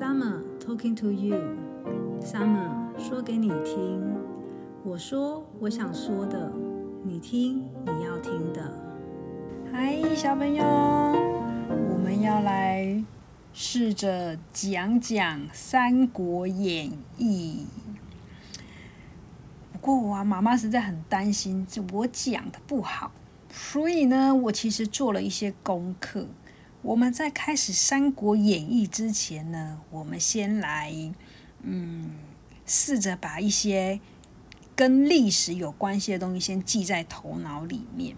Summer talking to you. Summer 说给你听，我说我想说的，你听你要听的。嗨，小朋友，我们要来试着讲讲《三国演义》。不过啊，妈妈实在很担心，就我讲的不好，所以呢，我其实做了一些功课。我们在开始《三国演义》之前呢，我们先来，嗯，试着把一些跟历史有关系的东西先记在头脑里面。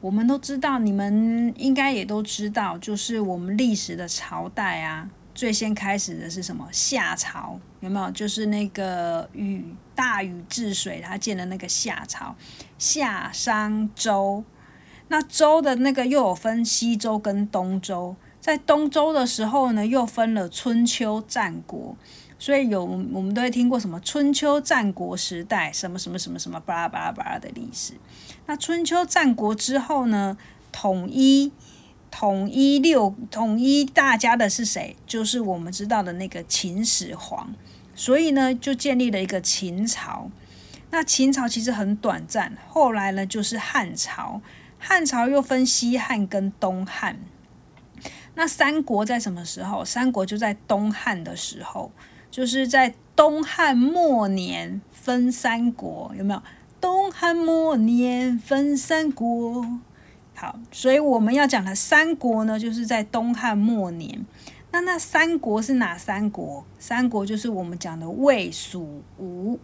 我们都知道，你们应该也都知道，就是我们历史的朝代啊，最先开始的是什么？夏朝有没有？就是那个禹大禹治水，他建的那个夏朝，夏商周。那周的那个又有分西周跟东周，在东周的时候呢，又分了春秋战国，所以有我们都会听过什么春秋战国时代，什么什么什么什么巴拉巴拉巴拉的历史。那春秋战国之后呢，统一统一六统一大家的是谁？就是我们知道的那个秦始皇，所以呢，就建立了一个秦朝。那秦朝其实很短暂，后来呢，就是汉朝。汉朝又分西汉跟东汉，那三国在什么时候？三国就在东汉的时候，就是在东汉末年分三国，有没有？东汉末年分三国，好，所以我们要讲的三国呢，就是在东汉末年。那那三国是哪三国？三国就是我们讲的魏、蜀、吴。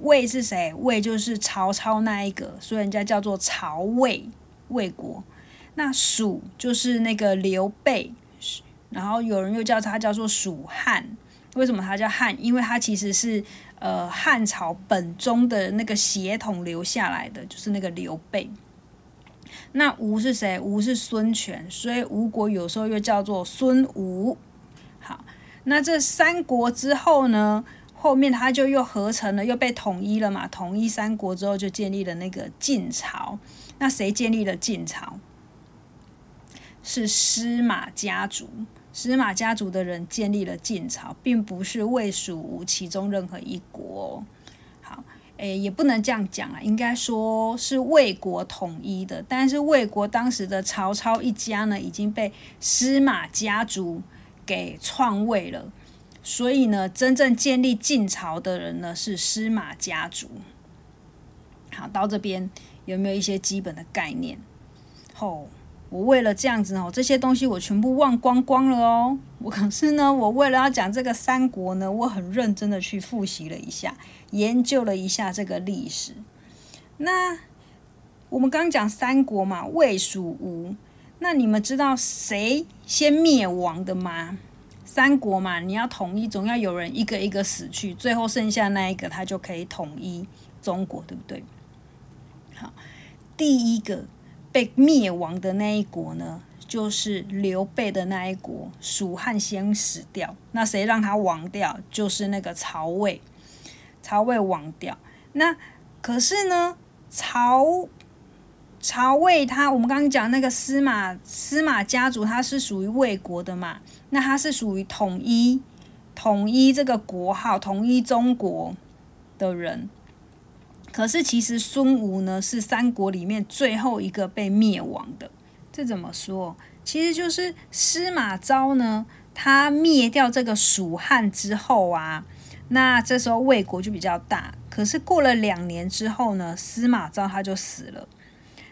魏是谁？魏就是曹操那一个，所以人家叫做曹魏魏国。那蜀就是那个刘备，然后有人又叫他叫做蜀汉。为什么他叫汉？因为他其实是呃汉朝本宗的那个血统留下来的，就是那个刘备。那吴是谁？吴是孙权，所以吴国有时候又叫做孙吴。好，那这三国之后呢？后面他就又合成了，又被统一了嘛？统一三国之后，就建立了那个晋朝。那谁建立了晋朝？是司马家族。司马家族的人建立了晋朝，并不是魏、蜀、吴其中任何一国。好，诶，也不能这样讲啊，应该说是魏国统一的。但是魏国当时的曹操一家呢，已经被司马家族给篡位了。所以呢，真正建立晋朝的人呢是司马家族。好，到这边有没有一些基本的概念？哦，我为了这样子哦，这些东西我全部忘光光了哦。我可是呢，我为了要讲这个三国呢，我很认真的去复习了一下，研究了一下这个历史。那我们刚讲三国嘛，魏、蜀、吴，那你们知道谁先灭亡的吗？三国嘛，你要统一，总要有人一个一个死去，最后剩下那一个，他就可以统一中国，对不对？好，第一个被灭亡的那一国呢，就是刘备的那一国，蜀汉先死掉。那谁让他亡掉？就是那个曹魏，曹魏亡掉。那可是呢，曹。曹魏他，我们刚刚讲那个司马司马家族，他是属于魏国的嘛？那他是属于统一统一这个国号、统一中国的人。可是其实孙吴呢，是三国里面最后一个被灭亡的。这怎么说？其实就是司马昭呢，他灭掉这个蜀汉之后啊，那这时候魏国就比较大。可是过了两年之后呢，司马昭他就死了。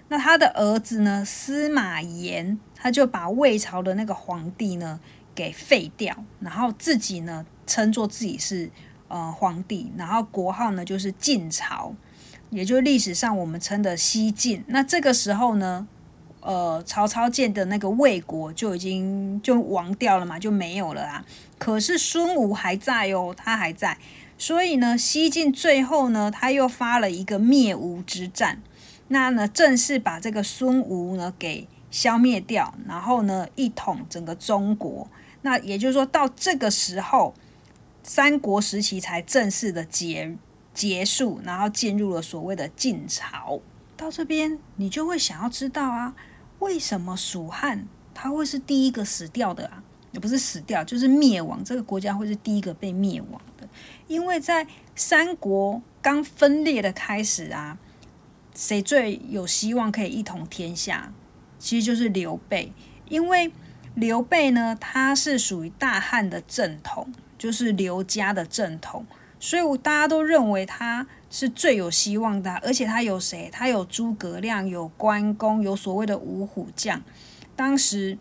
那他的儿子呢？司马炎，他就把魏朝的那个皇帝呢给废掉，然后自己呢称作自己是呃皇帝，然后国号呢就是晋朝，也就是历史上我们称的西晋。那这个时候呢，呃，曹操建的那个魏国就已经就亡掉了嘛，就没有了啊。可是孙吴还在哦，他还在，所以呢，西晋最后呢，他又发了一个灭吴之战。那呢，正式把这个孙吴呢给消灭掉，然后呢一统整个中国。那也就是说，到这个时候，三国时期才正式的结结束，然后进入了所谓的晋朝。到这边，你就会想要知道啊，为什么蜀汉他会是第一个死掉的啊？也不是死掉，就是灭亡。这个国家会是第一个被灭亡的，因为在三国刚分裂的开始啊，谁最有希望可以一统天下？其实就是刘备，因为刘备呢，他是属于大汉的正统，就是刘家的正统，所以大家都认为他是最有希望的。而且他有谁？他有诸葛亮，有关公，有所谓的五虎将。当时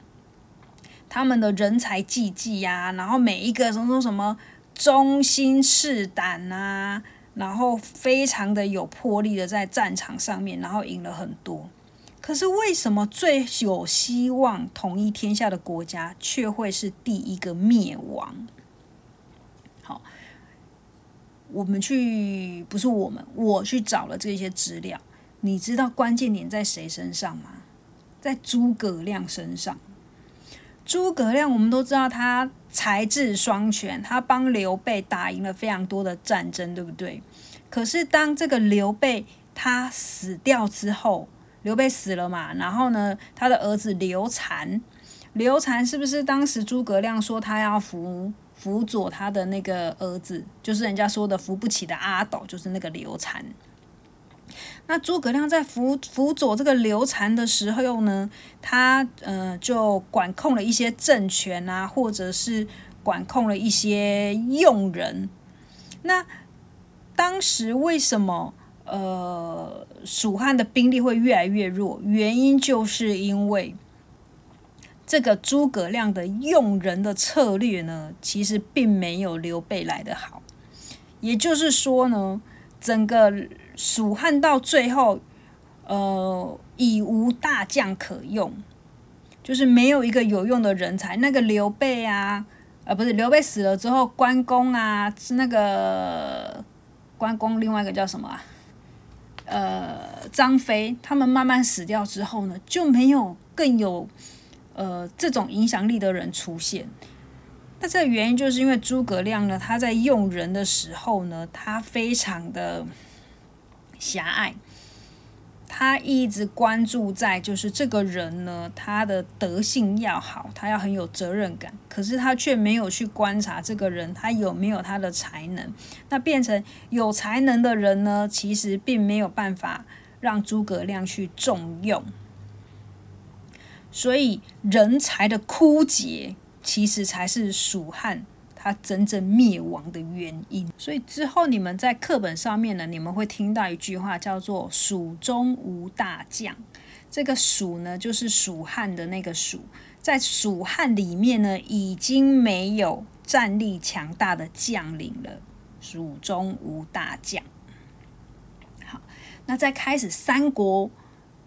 他们的人才济济呀，然后每一个什么什么忠心赤胆啊，然后非常的有魄力的在战场上面，然后赢了很多。可是为什么最有希望统一天下的国家却会是第一个灭亡？好，我们去不是我们，我去找了这些资料。你知道关键点在谁身上吗？在诸葛亮身上。诸葛亮我们都知道他才智双全，他帮刘备打赢了非常多的战争，对不对？可是当这个刘备他死掉之后，刘备死了嘛，然后呢，他的儿子刘禅，刘禅是不是当时诸葛亮说他要辅辅佐他的那个儿子，就是人家说的扶不起的阿斗，就是那个刘禅。那诸葛亮在辅辅佐这个刘禅的时候呢，他呃就管控了一些政权啊，或者是管控了一些用人。那当时为什么？呃，蜀汉的兵力会越来越弱，原因就是因为这个诸葛亮的用人的策略呢，其实并没有刘备来的好。也就是说呢，整个蜀汉到最后，呃，已无大将可用，就是没有一个有用的人才。那个刘备啊，呃，不是刘备死了之后，关公啊，是那个关公，另外一个叫什么啊？呃，张飞他们慢慢死掉之后呢，就没有更有呃这种影响力的人出现。那这个原因就是因为诸葛亮呢，他在用人的时候呢，他非常的狭隘。他一直关注在就是这个人呢，他的德性要好，他要很有责任感。可是他却没有去观察这个人他有没有他的才能。那变成有才能的人呢，其实并没有办法让诸葛亮去重用。所以人才的枯竭，其实才是蜀汉。他真正灭亡的原因，所以之后你们在课本上面呢，你们会听到一句话叫做“蜀中无大将”。这个“蜀”呢，就是蜀汉的那个“蜀”。在蜀汉里面呢，已经没有战力强大的将领了。蜀中无大将。好，那在开始三国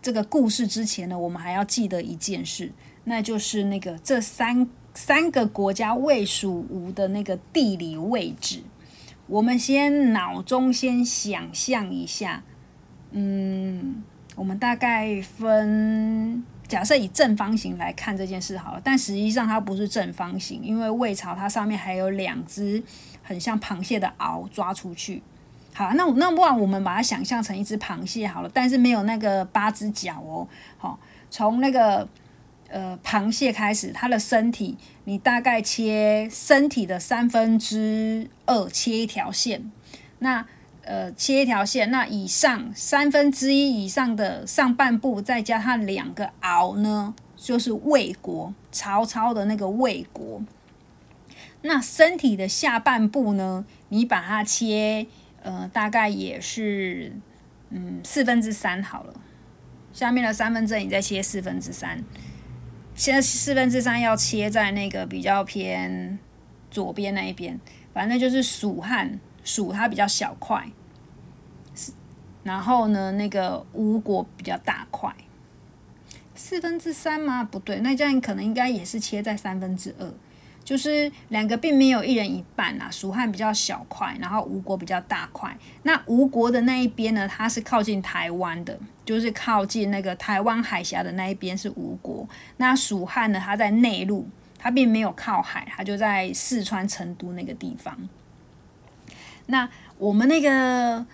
这个故事之前呢，我们还要记得一件事，那就是那个这三。三个国家魏蜀吴的那个地理位置，我们先脑中先想象一下，嗯，我们大概分假设以正方形来看这件事好了，但实际上它不是正方形，因为魏朝它上面还有两只很像螃蟹的螯抓出去。好，那那不然我们把它想象成一只螃蟹好了，但是没有那个八只脚哦。好，从那个。呃，螃蟹开始，它的身体，你大概切身体的三分之二，切一条线。那呃，切一条线，那以上三分之一以上的上半部，再加上两个螯呢，就是魏国，曹操的那个魏国。那身体的下半部呢，你把它切，呃，大概也是嗯四分之三好了。下面的三分之二，你再切四分之三。现在四分之三要切在那个比较偏左边那一边，反正就是蜀汉蜀它比较小块，是然后呢那个吴国比较大块，四分之三吗？不对，那这样可能应该也是切在三分之二。就是两个并没有一人一半啊，蜀汉比较小块，然后吴国比较大块。那吴国的那一边呢，它是靠近台湾的，就是靠近那个台湾海峡的那一边是吴国。那蜀汉呢，它在内陆，它并没有靠海，它就在四川成都那个地方。那我们那个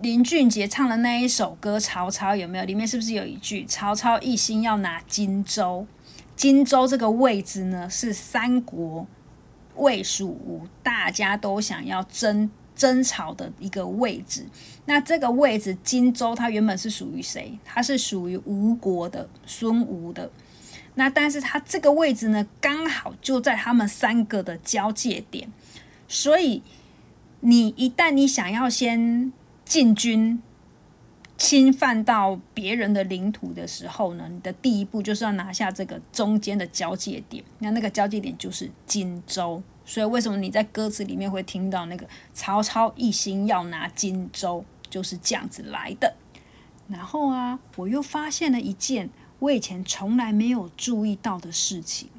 林俊杰唱的那一首歌《曹操》有没有？里面是不是有一句“曹操一心要拿荆州”？荆州这个位置呢，是三国魏蜀吴大家都想要争争吵的一个位置。那这个位置，荆州它原本是属于谁？它是属于吴国的孙吴的。那但是它这个位置呢，刚好就在他们三个的交界点，所以你一旦你想要先进军。侵犯到别人的领土的时候呢，你的第一步就是要拿下这个中间的交界点。那那个交界点就是荆州。所以为什么你在歌词里面会听到那个曹操一心要拿荆州，就是这样子来的。然后啊，我又发现了一件我以前从来没有注意到的事情，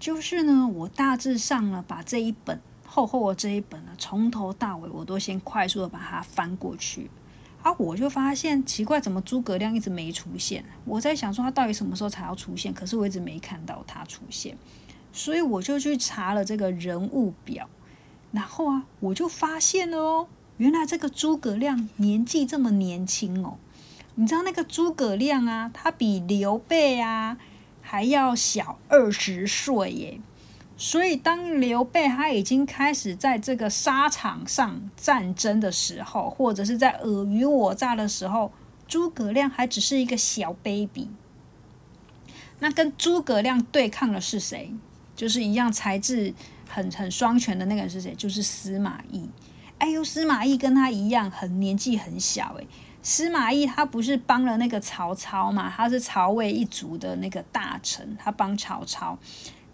就是呢，我大致上呢把这一本厚厚的这一本呢，从头到尾我都先快速的把它翻过去。啊！我就发现奇怪，怎么诸葛亮一直没出现？我在想说他到底什么时候才要出现？可是我一直没看到他出现，所以我就去查了这个人物表，然后啊，我就发现了哦，原来这个诸葛亮年纪这么年轻哦。你知道那个诸葛亮啊，他比刘备啊还要小二十岁耶。所以，当刘备他已经开始在这个沙场上战争的时候，或者是在尔虞我诈的时候，诸葛亮还只是一个小 baby。那跟诸葛亮对抗的是谁？就是一样才智很很双全的那个人是谁？就是司马懿。哎呦，司马懿跟他一样，很年纪很小。诶，司马懿他不是帮了那个曹操嘛？他是曹魏一族的那个大臣，他帮曹操。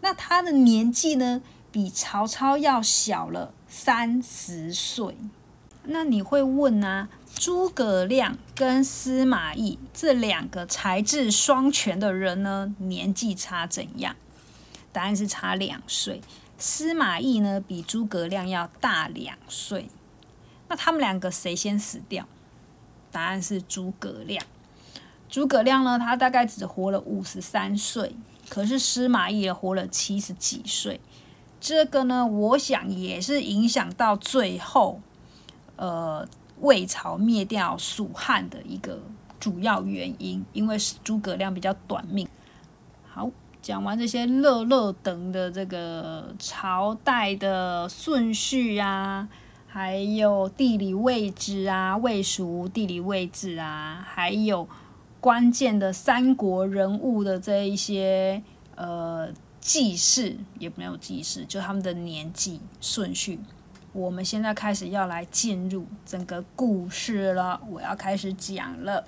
那他的年纪呢，比曹操要小了三十岁。那你会问啊，诸葛亮跟司马懿这两个才智双全的人呢，年纪差怎样？答案是差两岁。司马懿呢，比诸葛亮要大两岁。那他们两个谁先死掉？答案是诸葛亮。诸葛亮呢，他大概只活了五十三岁。可是司马懿也活了七十几岁，这个呢，我想也是影响到最后，呃，魏朝灭掉蜀汉的一个主要原因，因为是诸葛亮比较短命。讲完这些乐乐等的这个朝代的顺序啊，还有地理位置啊，魏蜀地理位置啊，还有。关键的三国人物的这一些呃记事也没有记事，就他们的年纪顺序。我们现在开始要来进入整个故事了，我要开始讲了。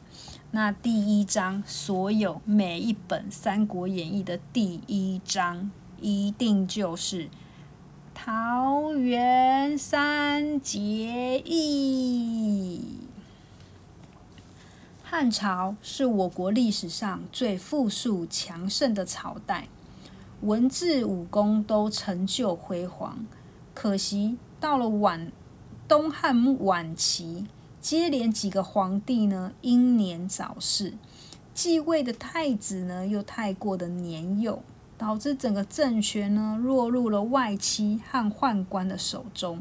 那第一章，所有每一本《三国演义》的第一章，一定就是桃园三结义。汉朝是我国历史上最富庶强盛的朝代，文字武功都成就辉煌。可惜到了晚东汉末晚期，接连几个皇帝呢英年早逝，继位的太子呢又太过的年幼，导致整个政权呢落入了外戚和宦官的手中，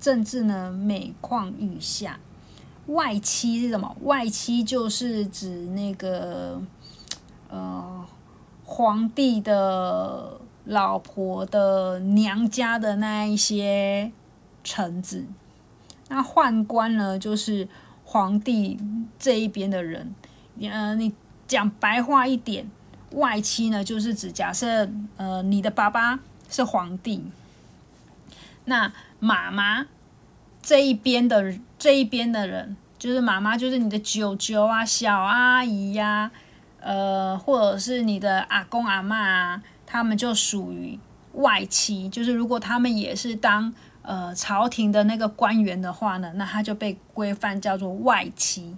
政治呢每况愈下。外戚是什么？外戚就是指那个呃皇帝的老婆的娘家的那一些臣子。那宦官呢，就是皇帝这一边的人。呃，你讲白话一点，外戚呢，就是指假设呃你的爸爸是皇帝，那妈妈这一边的这一边的人。就是妈妈，就是你的舅舅啊、小阿姨呀，呃，或者是你的阿公阿妈啊，他们就属于外戚。就是如果他们也是当呃朝廷的那个官员的话呢，那他就被规范叫做外戚。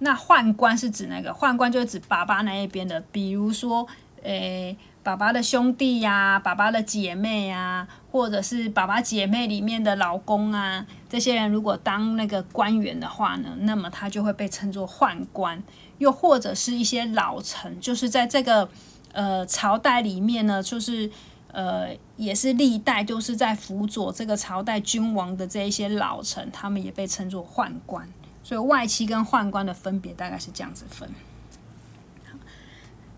那宦官是指那个宦官，就是指爸爸那一边的，比如说，诶。爸爸的兄弟呀，爸爸的姐妹呀，或者是爸爸姐妹里面的老公啊，这些人如果当那个官员的话呢，那么他就会被称作宦官。又或者是一些老臣，就是在这个呃朝代里面呢，就是呃也是历代都是在辅佐这个朝代君王的这一些老臣，他们也被称作宦官。所以外戚跟宦官的分别大概是这样子分。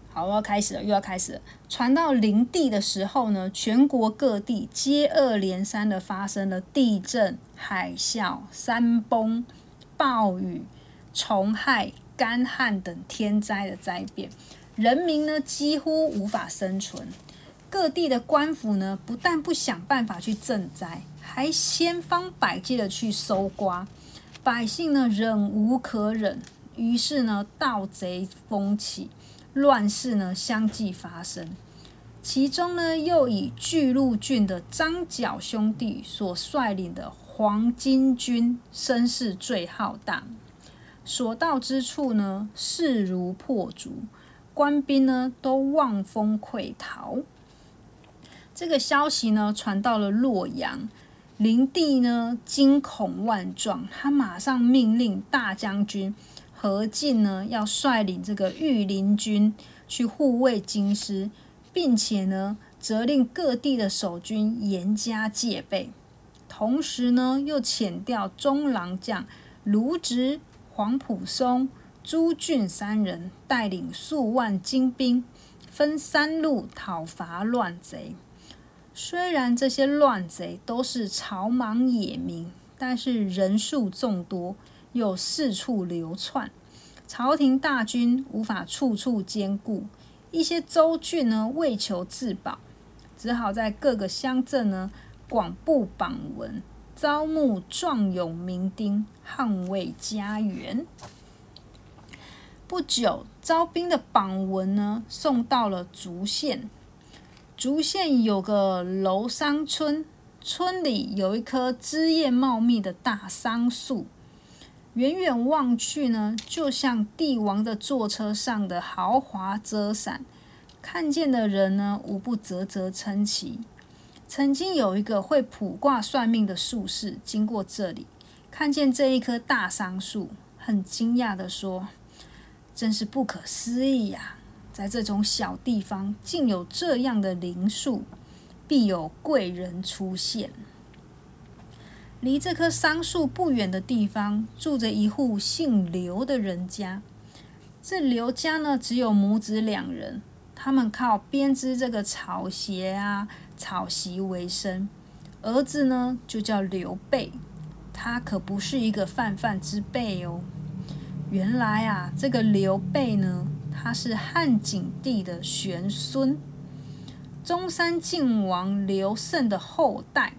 好，我要开始了，又要开始了。传到灵地的时候呢，全国各地接二连三的发生了地震、海啸、山崩、暴雨、虫害、干旱等天灾的灾变，人民呢几乎无法生存。各地的官府呢，不但不想办法去赈灾，还千方百计的去搜刮。百姓呢忍无可忍，于是呢盗贼风起。乱世呢相继发生，其中呢又以巨鹿郡的张角兄弟所率领的黄巾军声势最浩大，所到之处呢势如破竹，官兵呢都望风溃逃。这个消息呢传到了洛阳，灵帝呢惊恐万状，他马上命令大将军。何进呢，要率领这个御林军去护卫京师，并且呢，责令各地的守军严加戒备。同时呢，又遣调中郎将卢植、黄埔松、朱俊三人，带领数万精兵，分三路讨伐乱贼。虽然这些乱贼都是草莽野民，但是人数众多。又四处流窜，朝廷大军无法处处兼顾，一些州郡呢为求自保，只好在各个乡镇呢广布榜文，招募壮勇民丁，捍卫家园。不久，招兵的榜文呢送到了竹县，竹县有个楼桑村，村里有一棵枝叶茂密的大桑树。远远望去呢，就像帝王的坐车上的豪华遮伞，看见的人呢，无不啧啧称奇。曾经有一个会卜卦算命的术士经过这里，看见这一棵大桑树，很惊讶的说：“真是不可思议呀，在这种小地方竟有这样的灵树，必有贵人出现。”离这棵桑树不远的地方，住着一户姓刘的人家。这刘家呢，只有母子两人，他们靠编织这个草鞋啊、草席为生。儿子呢，就叫刘备，他可不是一个泛泛之辈哦。原来啊，这个刘备呢，他是汉景帝的玄孙，中山靖王刘胜的后代。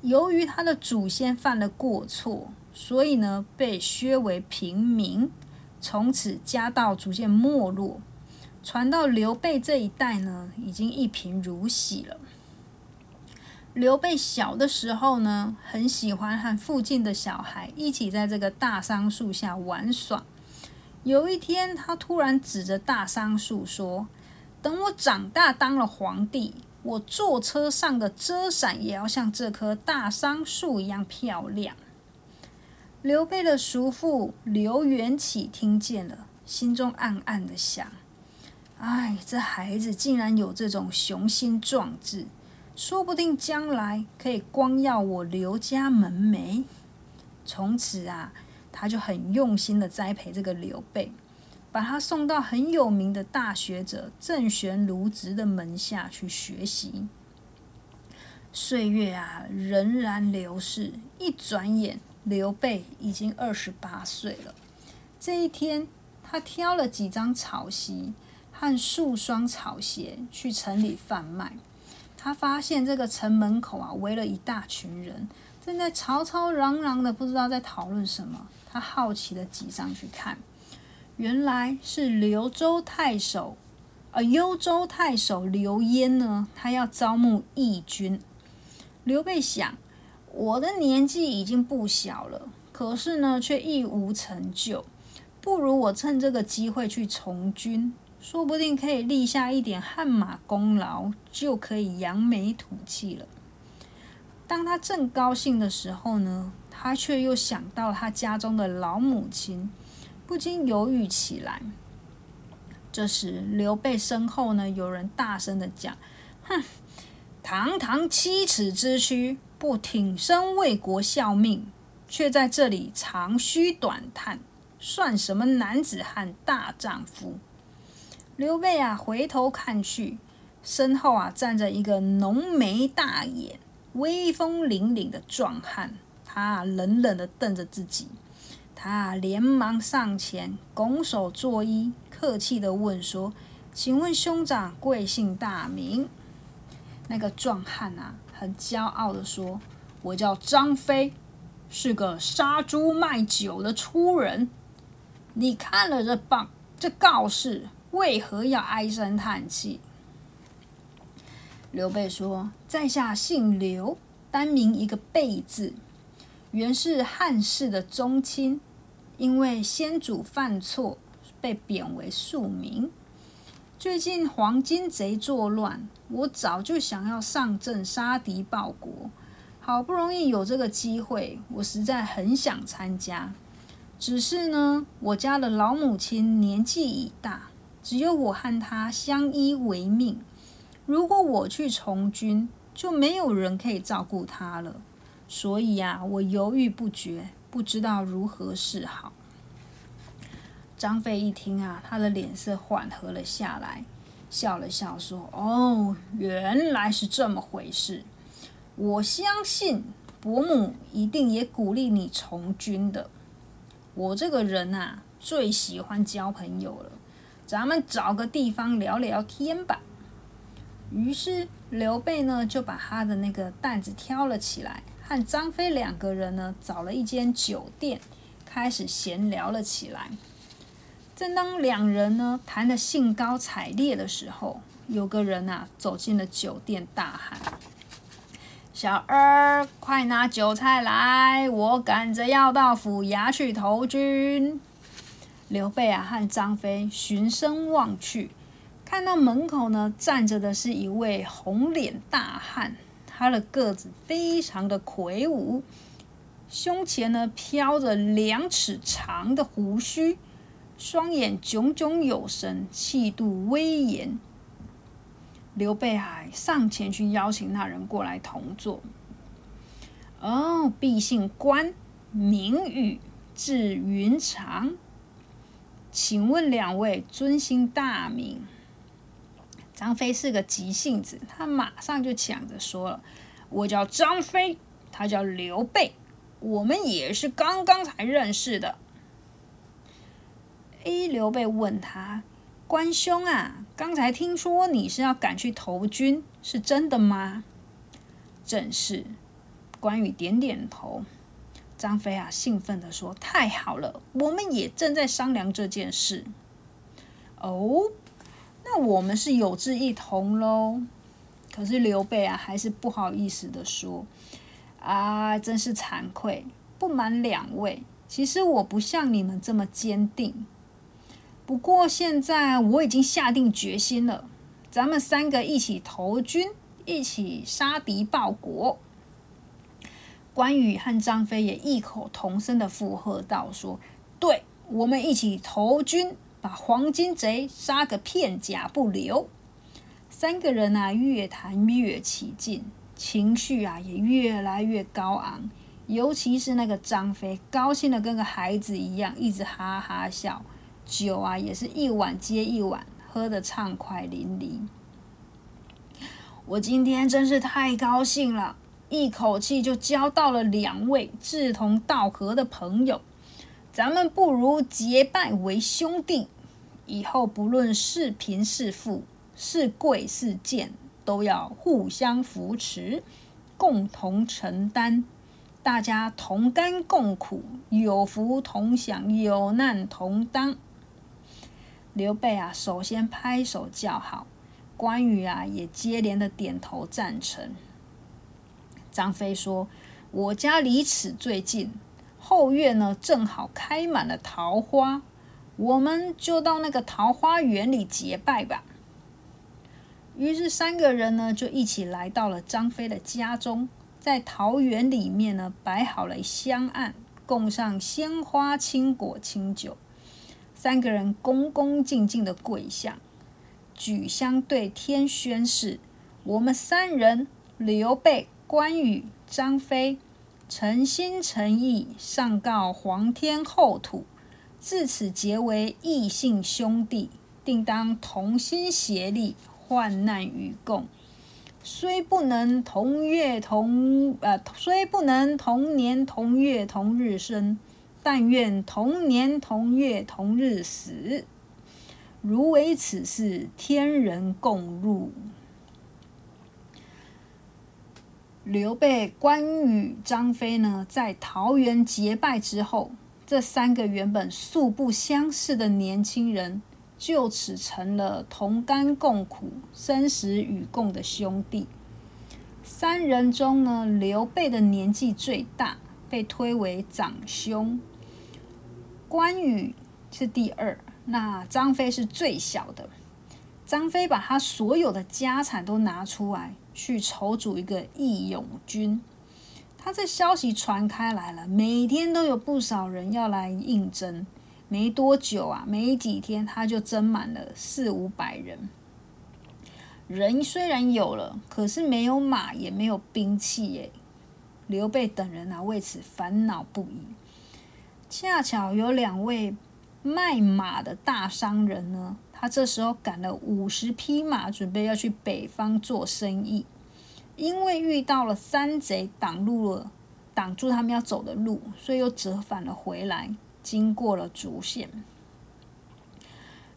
由于他的祖先犯了过错，所以呢被削为平民，从此家道逐渐没落。传到刘备这一代呢，已经一贫如洗了。刘备小的时候呢，很喜欢和附近的小孩一起在这个大桑树下玩耍。有一天，他突然指着大桑树说：“等我长大当了皇帝。”我坐车上的遮伞也要像这棵大桑树一样漂亮。刘备的叔父刘元起听见了，心中暗暗的想：“哎，这孩子竟然有这种雄心壮志，说不定将来可以光耀我刘家门楣。”从此啊，他就很用心的栽培这个刘备。把他送到很有名的大学者郑玄卢植的门下去学习。岁月啊，仍然流逝。一转眼，刘备已经二十八岁了。这一天，他挑了几张草席和数双草鞋去城里贩卖。他发现这个城门口啊，围了一大群人，正在吵吵嚷嚷的，不知道在讨论什么。他好奇的挤上去看。原来是刘州太守，而幽州太守刘焉呢，他要招募义军。刘备想，我的年纪已经不小了，可是呢，却一无成就，不如我趁这个机会去从军，说不定可以立下一点汗马功劳，就可以扬眉吐气了。当他正高兴的时候呢，他却又想到他家中的老母亲。不禁犹豫起来。这时，刘备身后呢，有人大声的讲：“哼，堂堂七尺之躯，不挺身为国效命，却在这里长吁短叹，算什么男子汉大丈夫？”刘备啊，回头看去，身后啊站着一个浓眉大眼、威风凛凛的壮汉，他冷冷的瞪着自己。他连忙上前，拱手作揖，客气的问说：“请问兄长贵姓大名？”那个壮汉啊，很骄傲的说：“我叫张飞，是个杀猪卖酒的粗人。你看了这棒这告示。”为何要唉声叹气？刘备说：“在下姓刘，单名一个备字，原是汉室的宗亲，因为先祖犯错，被贬为庶民。最近黄金贼作乱，我早就想要上阵杀敌报国，好不容易有这个机会，我实在很想参加。只是呢，我家的老母亲年纪已大。”只有我和她相依为命。如果我去从军，就没有人可以照顾她了。所以啊，我犹豫不决，不知道如何是好。张飞一听啊，他的脸色缓和了下来，笑了笑说：“哦，原来是这么回事。我相信伯母一定也鼓励你从军的。我这个人啊，最喜欢交朋友了。”咱们找个地方聊聊天吧。于是刘备呢就把他的那个担子挑了起来，和张飞两个人呢找了一间酒店，开始闲聊了起来。正当两人呢谈得兴高采烈的时候，有个人啊走进了酒店，大喊：“小二，快拿酒菜来！我赶着要到府衙去投军。”刘备啊，和张飞循声望去，看到门口呢站着的是一位红脸大汉，他的个子非常的魁梧，胸前呢飘着两尺长的胡须，双眼炯炯有神，气度威严。刘备还上前去邀请那人过来同坐。哦，毕姓关，名羽，字云长。请问两位尊姓大名？张飞是个急性子，他马上就抢着说了：“我叫张飞，他叫刘备，我们也是刚刚才认识的。”A 刘备问他：“关兄啊，刚才听说你是要赶去投军，是真的吗？”正是。关羽点点头。张飞啊，兴奋的说：“太好了，我们也正在商量这件事。哦，那我们是有志一同喽。”可是刘备啊，还是不好意思的说：“啊，真是惭愧，不瞒两位，其实我不像你们这么坚定。不过现在我已经下定决心了，咱们三个一起投军，一起杀敌报国。”关羽和张飞也异口同声的附和道：“说，对，我们一起投军，把黄金贼杀个片甲不留。”三个人啊，越谈越起劲，情绪啊也越来越高昂。尤其是那个张飞，高兴的跟个孩子一样，一直哈哈笑。酒啊，也是一碗接一碗，喝得畅快淋漓。我今天真是太高兴了。一口气就交到了两位志同道合的朋友，咱们不如结拜为兄弟，以后不论是贫是富，是贵是贱，都要互相扶持，共同承担，大家同甘共苦，有福同享，有难同当。刘备啊，首先拍手叫好，关羽啊，也接连的点头赞成。张飞说：“我家离此最近，后院呢正好开满了桃花，我们就到那个桃花源里结拜吧。”于是三个人呢就一起来到了张飞的家中，在桃园里面呢摆好了香案，供上鲜花、青果、清酒。三个人恭恭敬敬的跪下，举香对天宣誓：“我们三人，刘备。”关羽、张飞诚心诚意上告皇天后土，自此结为异姓兄弟，定当同心协力，患难与共。虽不能同月同呃，虽不能同年同月同日生，但愿同年同月同日死。如为此事，天人共入。刘备、关羽、张飞呢，在桃园结拜之后，这三个原本素不相识的年轻人，就此成了同甘共苦、生死与共的兄弟。三人中呢，刘备的年纪最大，被推为长兄。关羽是第二，那张飞是最小的。张飞把他所有的家产都拿出来。去筹组一个义勇军，他这消息传开来了，每天都有不少人要来应征。没多久啊，没几天他就征满了四五百人。人虽然有了，可是没有马，也没有兵器耶。刘备等人啊，为此烦恼不已。恰巧有两位卖马的大商人呢。他这时候赶了五十匹马，准备要去北方做生意，因为遇到了山贼挡路了，挡住他们要走的路，所以又折返了回来，经过了竹县。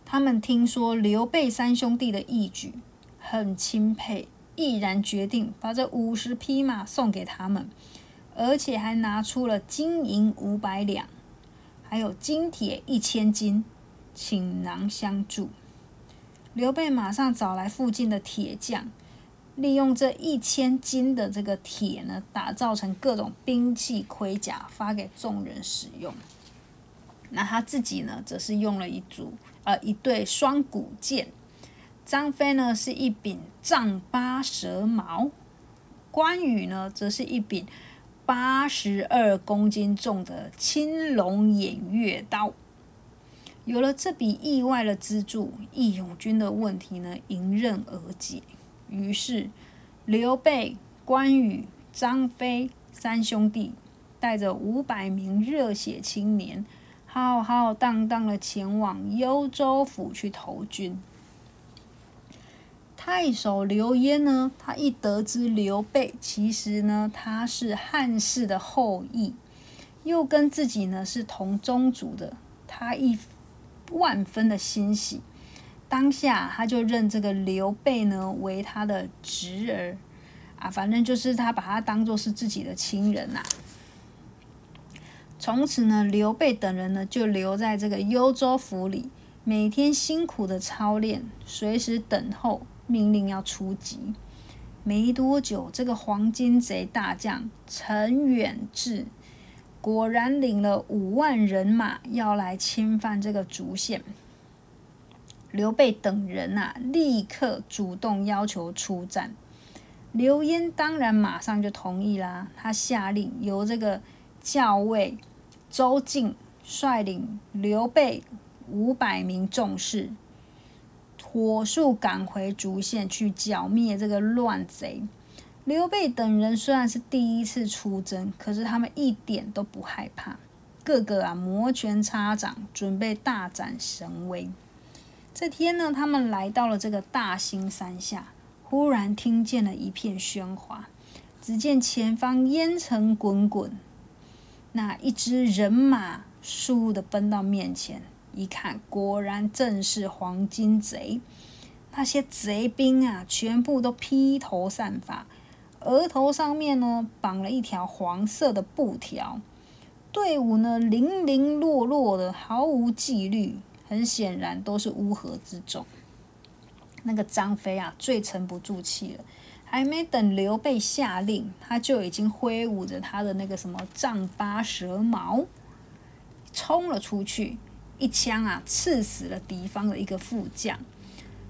他们听说刘备三兄弟的义举，很钦佩，毅然决定把这五十匹马送给他们，而且还拿出了金银五百两，还有金铁一千斤。请囊相助，刘备马上找来附近的铁匠，利用这一千斤的这个铁呢，打造成各种兵器盔甲，发给众人使用。那他自己呢，则是用了一组呃一对双股剑。张飞呢，是一柄丈八蛇矛；关羽呢，则是一柄八十二公斤重的青龙偃月刀。有了这笔意外的资助，义勇军的问题呢迎刃而解。于是，刘备、关羽、张飞三兄弟带着五百名热血青年，浩浩荡荡的前往幽州府去投军。太守刘焉呢，他一得知刘备其实呢他是汉室的后裔，又跟自己呢是同宗族的，他一。万分的欣喜，当下他就认这个刘备呢为他的侄儿啊，反正就是他把他当做是自己的亲人呐。从此呢，刘备等人呢就留在这个幽州府里，每天辛苦的操练，随时等候命令要出击。没多久，这个黄金贼大将陈远志。果然领了五万人马要来侵犯这个竹县，刘备等人啊，立刻主动要求出战。刘焉当然马上就同意啦，他下令由这个校尉周进率领刘备五百名众士，火速赶回竹县去剿灭这个乱贼。刘备等人虽然是第一次出征，可是他们一点都不害怕，个个啊摩拳擦掌，准备大展神威。这天呢，他们来到了这个大兴山下，忽然听见了一片喧哗，只见前方烟尘滚滚，那一支人马倏地奔到面前，一看，果然正是黄金贼。那些贼兵啊，全部都披头散发。额头上面呢绑了一条黄色的布条，队伍呢零零落落的，毫无纪律，很显然都是乌合之众。那个张飞啊，最沉不住气了，还没等刘备下令，他就已经挥舞着他的那个什么丈八蛇矛，冲了出去，一枪啊刺死了敌方的一个副将。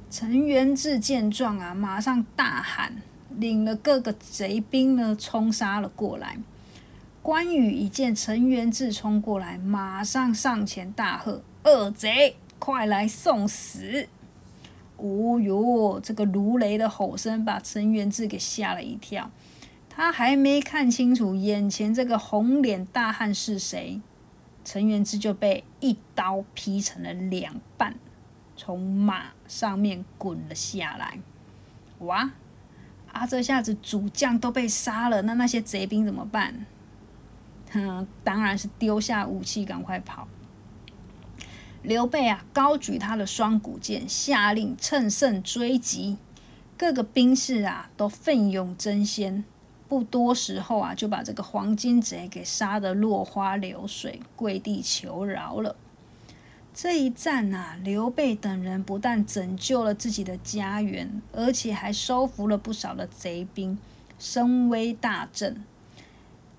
陈元志见状啊，马上大喊。领了各个贼兵呢，冲杀了过来。关羽一见陈元志冲过来，马上上前大喝：“恶贼，快来送死！”哦哟，这个如雷的吼声把陈元志给吓了一跳。他还没看清楚眼前这个红脸大汉是谁，陈元志就被一刀劈成了两半，从马上面滚了下来。哇！啊，这下子主将都被杀了，那那些贼兵怎么办？哼，当然是丢下武器，赶快跑。刘备啊，高举他的双股剑，下令乘胜追击。各个兵士啊，都奋勇争先。不多时候啊，就把这个黄金贼给杀得落花流水，跪地求饶了。这一战啊，刘备等人不但拯救了自己的家园，而且还收服了不少的贼兵，声威大振。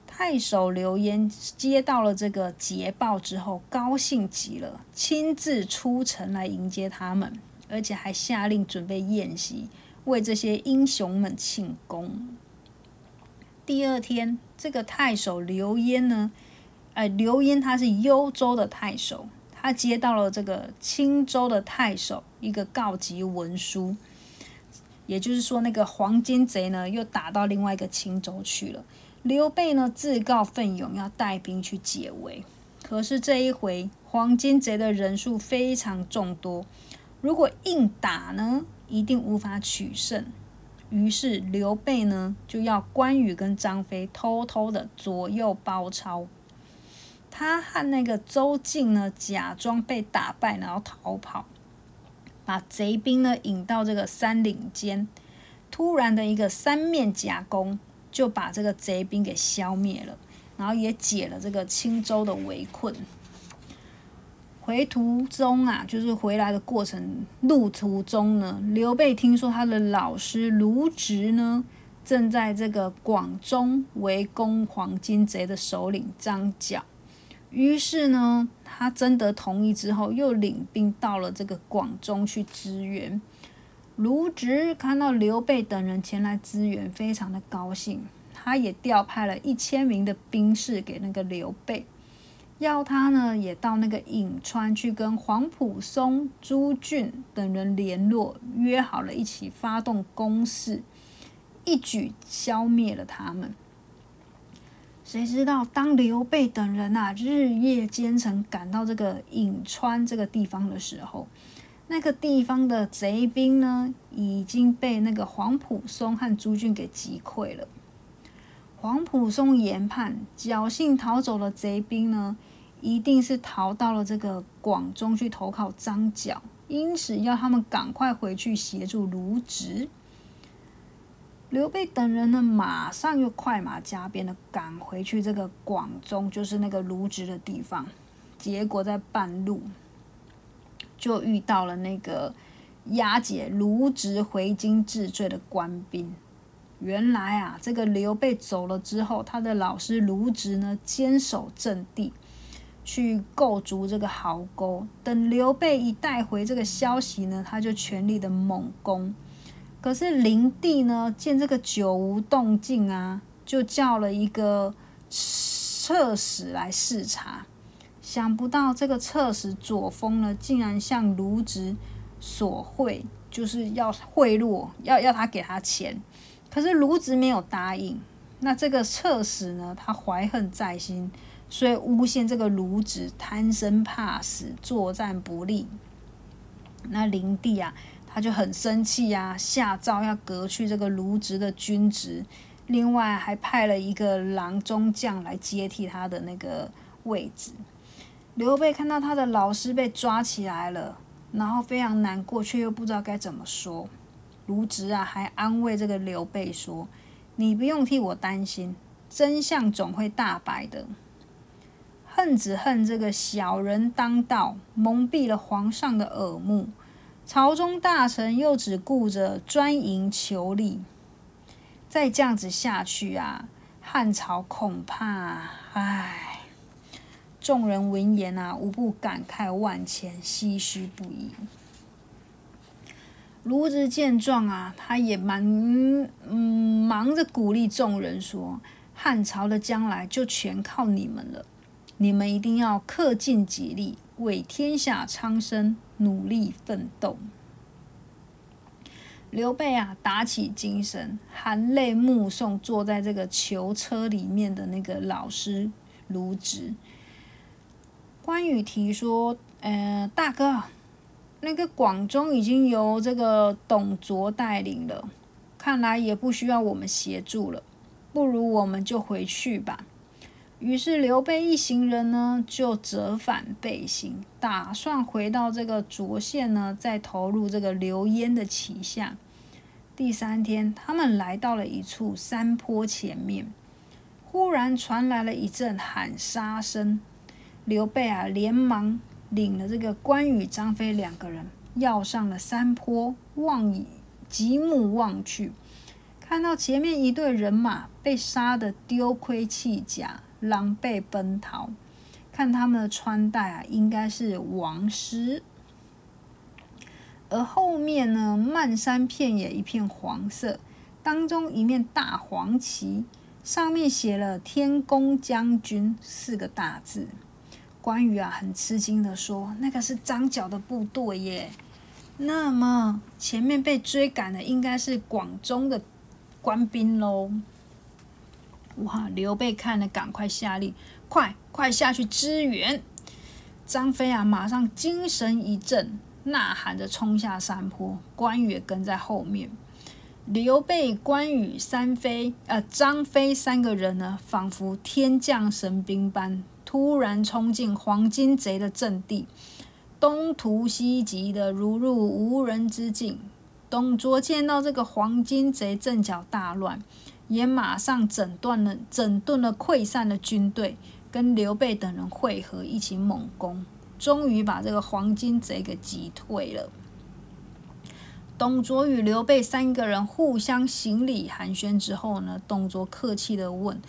太守刘焉接到了这个捷报之后，高兴极了，亲自出城来迎接他们，而且还下令准备宴席，为这些英雄们庆功。第二天，这个太守刘焉呢，呃，刘焉他是幽州的太守，他接到了这个青州的太守一个告急文书，也就是说，那个黄金贼呢又打到另外一个青州去了。刘备呢自告奋勇要带兵去解围，可是这一回黄金贼的人数非常众多，如果硬打呢，一定无法取胜。于是刘备呢就要关羽跟张飞偷偷的左右包抄，他和那个周进呢假装被打败，然后逃跑，把贼兵呢引到这个山岭间，突然的一个三面夹攻。就把这个贼兵给消灭了，然后也解了这个青州的围困。回途中啊，就是回来的过程路途中呢，刘备听说他的老师卢植呢，正在这个广中围攻黄金贼的首领张角，于是呢，他征得同意之后，又领兵到了这个广中去支援。卢植看到刘备等人前来支援，非常的高兴。他也调派了一千名的兵士给那个刘备，要他呢也到那个颍川去跟黄埔松、朱俊等人联络，约好了一起发动攻势，一举消灭了他们。谁知道，当刘备等人啊日夜兼程赶到这个颍川这个地方的时候，那个地方的贼兵呢，已经被那个黄埔松和朱俊给击溃了。黄埔松研判，侥幸逃走的贼兵呢，一定是逃到了这个广中去投靠张角，因此要他们赶快回去协助卢植。刘备等人呢，马上又快马加鞭的赶回去这个广中，就是那个卢植的地方。结果在半路。就遇到了那个押解卢植回京治罪的官兵。原来啊，这个刘备走了之后，他的老师卢植呢，坚守阵地，去构筑这个壕沟。等刘备一带回这个消息呢，他就全力的猛攻。可是灵帝呢，见这个久无动静啊，就叫了一个侧使来视察。想不到这个侧使左峰呢，竟然向卢植索贿，就是要贿赂，要要他给他钱。可是卢植没有答应。那这个侧使呢，他怀恨在心，所以诬陷这个卢植贪生怕死，作战不利。那灵帝啊，他就很生气啊，下诏要革去这个卢植的军职，另外还派了一个郎中将来接替他的那个位置。刘备看到他的老师被抓起来了，然后非常难过，却又不知道该怎么说。卢植啊，还安慰这个刘备说：“你不用替我担心，真相总会大白的。恨只恨这个小人当道，蒙蔽了皇上的耳目，朝中大臣又只顾着专营求利。再这样子下去啊，汉朝恐怕……唉。”众人闻言啊，无不感慨万千，唏嘘不已。卢植见状啊，他也蛮嗯忙着鼓励众人说：“汉朝的将来就全靠你们了，你们一定要恪尽己力，为天下苍生努力奋斗。”刘备啊，打起精神，含泪目送坐在这个囚车里面的那个老师卢植。关羽提说：“呃，大哥，那个广州已经由这个董卓带领了，看来也不需要我们协助了，不如我们就回去吧。于是刘备一行人呢，就折返背行，打算回到这个涿县呢，再投入这个刘焉的旗下。第三天，他们来到了一处山坡前面，忽然传来了一阵喊杀声。刘备啊，连忙领了这个关羽、张飞两个人，要上了山坡，望以极目望去，看到前面一队人马被杀得丢盔弃甲。狼狈奔逃，看他们的穿戴啊，应该是王师。而后面呢，漫山遍野一片黄色，当中一面大黄旗，上面写了“天公将军”四个大字。关羽啊，很吃惊的说：“那个是张角的部队耶。”那么前面被追赶的应该是广州的官兵喽。哇！刘备看了，赶快下令：“快快下去支援！”张飞啊，马上精神一振，呐喊着冲下山坡。关羽也跟在后面。刘备、关羽、三飞呃张飞三个人呢，仿佛天降神兵般，突然冲进黄巾贼的阵地，东突西击的如入无人之境。董卓见到这个黄巾贼阵脚大乱。也马上整断了整顿了溃散的军队，跟刘备等人会合，一起猛攻，终于把这个黄巾贼给击退了。董卓与刘备三个人互相行礼寒暄之后呢，董卓客气的问：“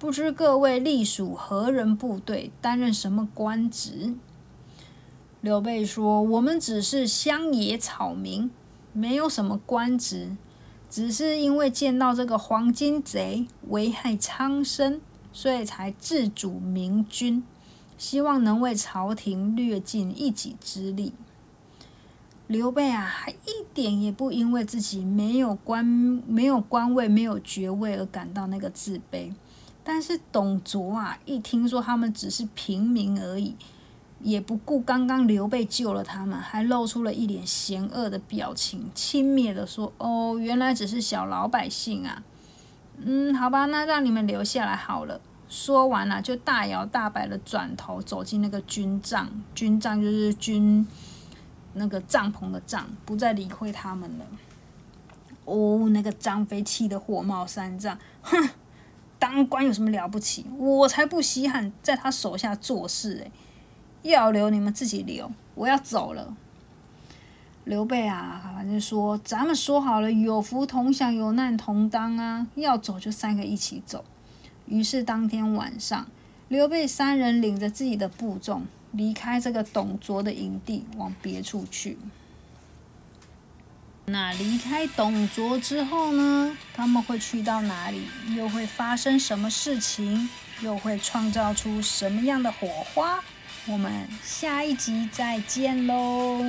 不知各位隶属何人部队，担任什么官职？”刘备说：“我们只是乡野草民，没有什么官职。”只是因为见到这个黄巾贼危害苍生，所以才自主明君，希望能为朝廷略尽一己之力。刘备啊，还一点也不因为自己没有官、没有官位、没有爵位而感到那个自卑。但是董卓啊，一听说他们只是平民而已。也不顾刚刚刘备救了他们，还露出了一脸嫌恶的表情，轻蔑的说：“哦，原来只是小老百姓啊，嗯，好吧，那让你们留下来好了。”说完了，就大摇大摆的转头走进那个军帐，军帐就是军那个帐篷的帐，不再理会他们了。哦，那个张飞气得火冒三丈，哼，当官有什么了不起？我才不稀罕在他手下做事诶。要留你们自己留，我要走了。刘备啊，反正说咱们说好了，有福同享，有难同当啊。要走就三个一起走。于是当天晚上，刘备三人领着自己的部众离开这个董卓的营地，往别处去。那离开董卓之后呢？他们会去到哪里？又会发生什么事情？又会创造出什么样的火花？我们下一集再见喽！